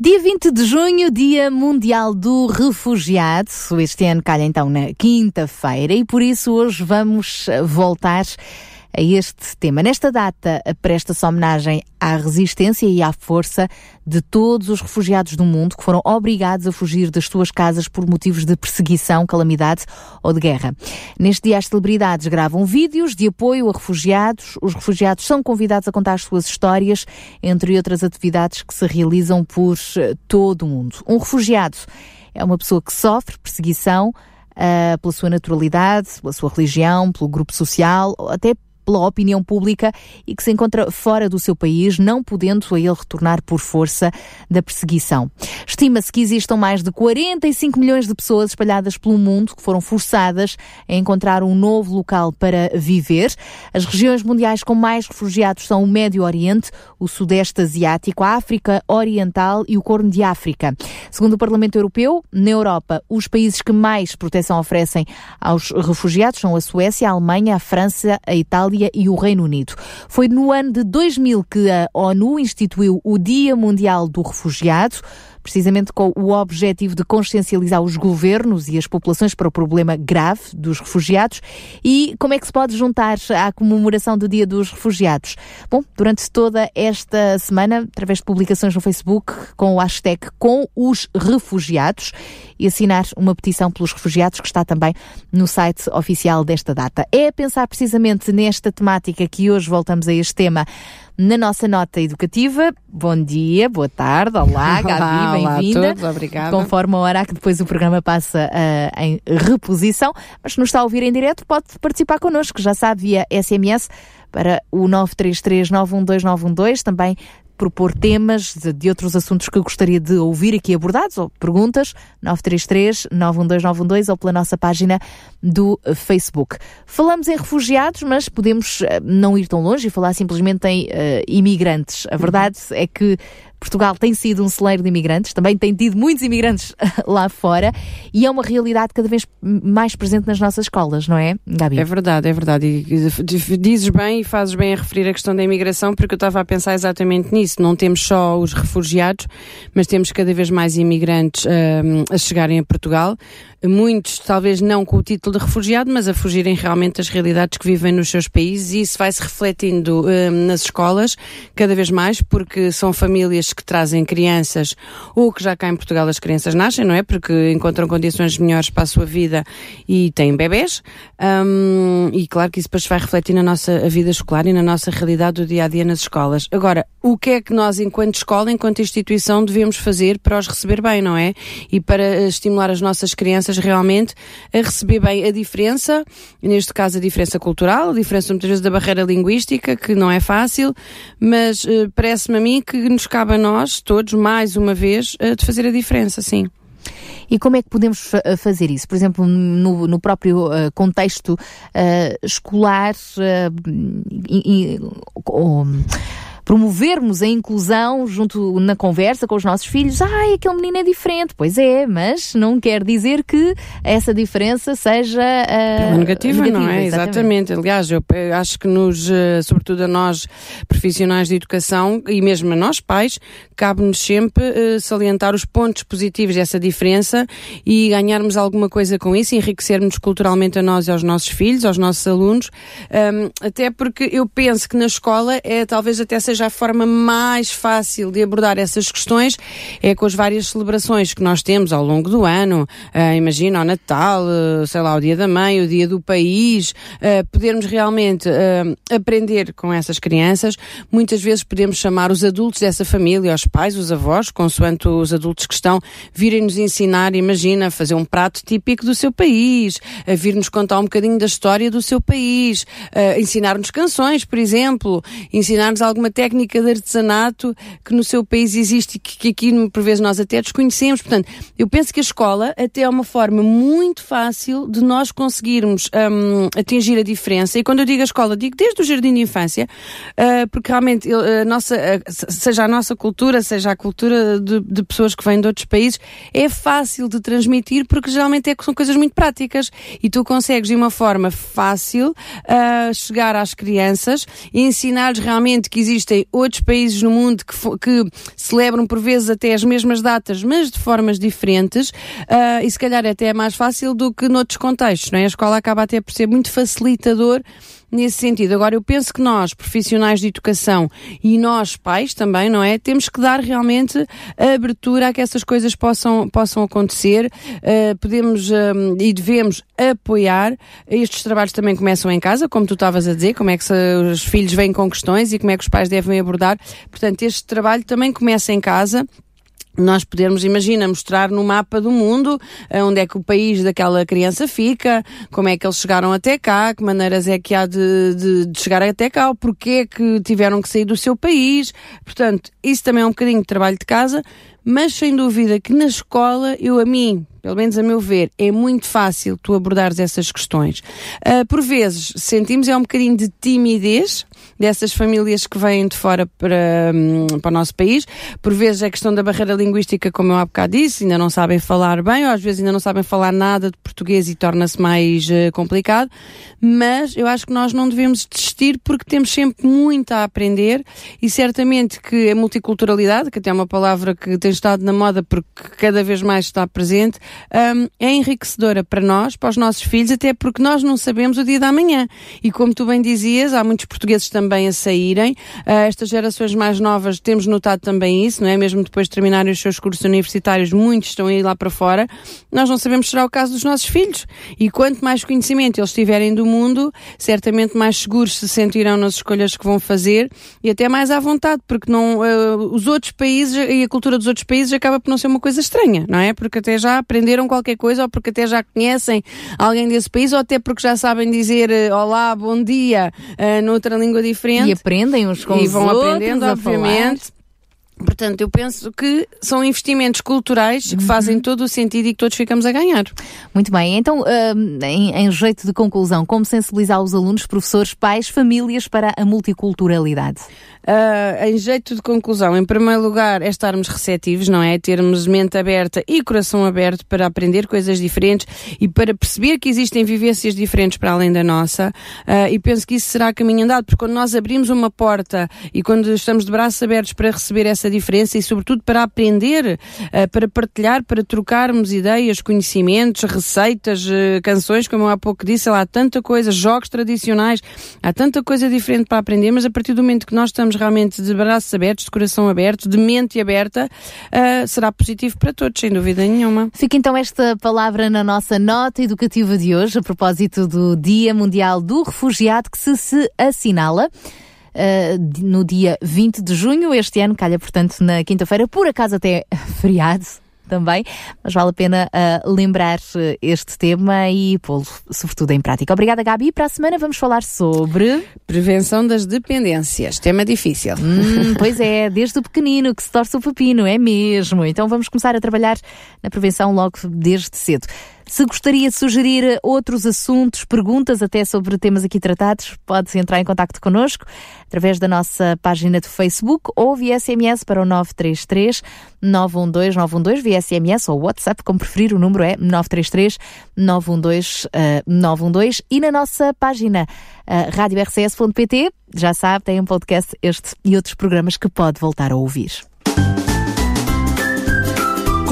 Dia 20 de junho, Dia Mundial do Refugiado. Este ano calha então na quinta-feira e por isso hoje vamos voltar a este tema. Nesta data, presta-se homenagem à resistência e à força de todos os refugiados do mundo que foram obrigados a fugir das suas casas por motivos de perseguição, calamidade ou de guerra. Neste dia, as celebridades gravam vídeos de apoio a refugiados. Os refugiados são convidados a contar as suas histórias, entre outras atividades que se realizam por eh, todo o mundo. Um refugiado é uma pessoa que sofre perseguição uh, pela sua naturalidade, pela sua religião, pelo grupo social, até pela opinião pública e que se encontra fora do seu país, não podendo a ele retornar por força da perseguição. Estima-se que existam mais de 45 milhões de pessoas espalhadas pelo mundo que foram forçadas a encontrar um novo local para viver. As regiões mundiais com mais refugiados são o Médio Oriente, o Sudeste Asiático, a África Oriental e o Corno de África. Segundo o Parlamento Europeu, na Europa, os países que mais proteção oferecem aos refugiados são a Suécia, a Alemanha, a França, a Itália e o Reino Unido. Foi no ano de 2000 que a ONU instituiu o Dia Mundial do Refugiado precisamente com o objetivo de consciencializar os governos e as populações para o problema grave dos refugiados. E como é que se pode juntar à comemoração do Dia dos Refugiados? Bom, durante toda esta semana, através de publicações no Facebook, com o hashtag com os refugiados e assinar uma petição pelos refugiados que está também no site oficial desta data. É pensar precisamente nesta temática que hoje voltamos a este tema na nossa nota educativa. Bom dia, boa tarde, olá, Gabi, bem-vinda. Obrigada. Conforme a hora que depois o programa passa uh, em reposição, mas se nos está a ouvir em direto, pode participar connosco, já sabe, via SMS para o 933 912 também propor temas de, de, outros assuntos que gostaria de ouvir aqui abordados, ou perguntas, 933-912-912 ou pela nossa página do Facebook. Falamos em refugiados, mas podemos eh, não ir tão longe e falar simplesmente em uh, imigrantes. A verdade é que Portugal tem sido um celeiro de imigrantes, também tem tido muitos imigrantes lá fora e é uma realidade cada vez mais presente nas nossas escolas, não é, Gabi? É verdade, é verdade. E dizes bem e fazes bem a referir a questão da imigração, porque eu estava a pensar exatamente nisso. Não temos só os refugiados, mas temos cada vez mais imigrantes um, a chegarem a Portugal muitos talvez não com o título de refugiado, mas a fugirem realmente das realidades que vivem nos seus países e isso vai se refletindo uh, nas escolas cada vez mais, porque são famílias que trazem crianças ou que já cá em Portugal as crianças nascem, não é? Porque encontram condições melhores para a sua vida e têm bebés. Um, e claro que isso depois vai refletir na nossa vida escolar e na nossa realidade do dia a dia nas escolas. Agora, o que é que nós, enquanto escola, enquanto instituição, devemos fazer para os receber bem, não é? E para eh, estimular as nossas crianças realmente a receber bem a diferença, neste caso a diferença cultural, a diferença muitas vezes da barreira linguística, que não é fácil, mas uh, parece-me a mim que nos cabe nós, todos, mais uma vez, uh, de fazer a diferença, sim. E como é que podemos eh, fazer isso? Por exemplo, no, no próprio uh, contexto uh, escolar, promovermos a inclusão junto na conversa com os nossos filhos. Ai, aquele menino é diferente. Pois é, mas não quer dizer que essa diferença seja uh, negativa, negativa, não é? Exatamente. exatamente. Aliás, eu acho que nos, eh, sobretudo a nós profissionais de educação e mesmo a nós pais, cabe-nos sempre uh, salientar os pontos positivos dessa diferença e ganharmos alguma coisa com isso, enriquecermos culturalmente a nós e aos nossos filhos, aos nossos alunos, um, até porque eu penso que na escola é talvez até seja seja a forma mais fácil de abordar essas questões é com as várias celebrações que nós temos ao longo do ano. Uh, imagina o Natal, uh, sei lá, o Dia da Mãe, o Dia do País, uh, podermos realmente aprender com essas crianças. Muitas vezes podemos chamar os adultos dessa família, os pais, os avós, consoante os adultos que estão, virem nos ensinar, imagina, fazer um prato típico do seu país, a vir-nos contar um bocadinho da história do seu país, ensinar-nos canções, por exemplo, ensinar-nos alguma técnica técnica de artesanato que no seu país existe e que, que aqui, por vezes, nós até desconhecemos. Portanto, eu penso que a escola até é uma forma muito fácil de nós conseguirmos um, atingir a diferença. E quando eu digo a escola, digo desde o jardim de infância, uh, porque realmente a nossa, seja a nossa cultura, seja a cultura de, de, pessoas que vêm de outros países, é fácil de transmitir porque geralmente é, são coisas muito práticas e tu consegues de uma forma fácil uh, chegar às crianças e ensinar-lhes realmente que existem outros países no mundo que, que celebram por vezes até as mesmas datas, mas de formas diferentes, uh, e se calhar até é mais fácil do que noutros contextos, não é? A escola acaba até por ser muito facilitador nesse sentido. Agora, eu penso que nós, profissionais de educação e nós, pais também, não é? Temos que dar realmente a abertura a que essas coisas possam, possam acontecer. Uh, podemos um, e devemos apoiar. Estes trabalhos também começam em casa, como tu estavas a dizer, como é que os filhos vêm com questões e como é que os pais devem abordar. Portanto, este trabalho também começa em casa nós podermos, imagina, mostrar no mapa do mundo eh, onde é que o país daquela criança fica, como é que eles chegaram até cá, que maneiras é que há de, de, de chegar até cá, o porquê é que tiveram que sair do seu país. Portanto, isso também é um bocadinho de trabalho de casa, mas sem dúvida que na escola, eu a mim, pelo menos a meu ver, é muito fácil tu abordares essas questões. Uh, por vezes sentimos é um bocadinho de timidez dessas famílias que vêm de fora para, um, para o nosso país. Por vezes é questão da barreira linguística, como eu há bocado disse, ainda não sabem falar bem, ou às vezes ainda não sabem falar nada de português e torna-se mais uh, complicado. Mas eu acho que nós não devemos desistir porque temos sempre muito a aprender e certamente que a multiculturalidade, que até é uma palavra que tem estado na moda porque cada vez mais está presente, um, é enriquecedora para nós, para os nossos filhos, até porque nós não sabemos o dia da manhã. E como tu bem dizias, há muitos portugueses também a saírem. Uh, estas gerações mais novas temos notado também isso, não é? Mesmo depois de terminarem os seus cursos universitários, muitos estão a ir lá para fora. Nós não sabemos se será o caso dos nossos filhos. E quanto mais conhecimento eles tiverem do mundo, certamente mais seguros se sentirão nas escolhas que vão fazer e até mais à vontade, porque não, uh, os outros países e a cultura dos outros países acaba por não ser uma coisa estranha, não é? Porque até já aprenderam qualquer coisa ou porque até já conhecem alguém desse país ou até porque já sabem dizer eh, olá, bom dia uh, noutra língua diferente. E aprendem uns com e os vão outros, aprendendo, obviamente. Portanto, eu penso que são investimentos culturais que uhum. fazem todo o sentido e que todos ficamos a ganhar. Muito bem. Então, uh, em, em, jeito de conclusão, como sensibilizar os alunos, professores, pais, famílias para a multiculturalidade? Uh, em jeito de conclusão, em primeiro lugar, é estarmos receptivos, não é? Termos mente aberta e coração aberto para aprender coisas diferentes e para perceber que existem vivências diferentes para além da nossa. Uh, e penso que isso será caminho andado, porque quando nós abrimos uma porta e quando estamos de braços abertos para receber essa diferença e, sobretudo, para aprender, uh, para partilhar, para trocarmos ideias, conhecimentos, receitas, canções, como eu há pouco disse, lá há tanta coisa, jogos tradicionais, há tanta coisa diferente para aprender, mas a partir do momento que nós estamos realmente de braços abertos, de coração aberto, de mente aberta, uh, será positivo para todos, sem dúvida nenhuma. Fica então esta palavra na nossa nota educativa de hoje, a propósito do Dia Mundial do Refugiado, que se, se assinala. Uh, no dia 20 de junho, este ano, calha portanto na quinta-feira, por acaso até feriado, também, mas vale a pena uh, lembrar este tema e pô-lo, sobretudo, em prática. Obrigada, Gabi. Para a semana vamos falar sobre. Prevenção das dependências. Tema difícil. Hum, pois é, desde o pequenino que se torce o pepino, é mesmo. Então vamos começar a trabalhar na prevenção logo desde cedo. Se gostaria de sugerir outros assuntos, perguntas até sobre temas aqui tratados, pode entrar em contato connosco através da nossa página de Facebook ou via SMS para o 933 912 912 via SMS ou WhatsApp, como preferir, o número é 933 912 uh, 912 e na nossa página uh, radiorcs.pt, já sabe, tem um podcast este e outros programas que pode voltar a ouvir.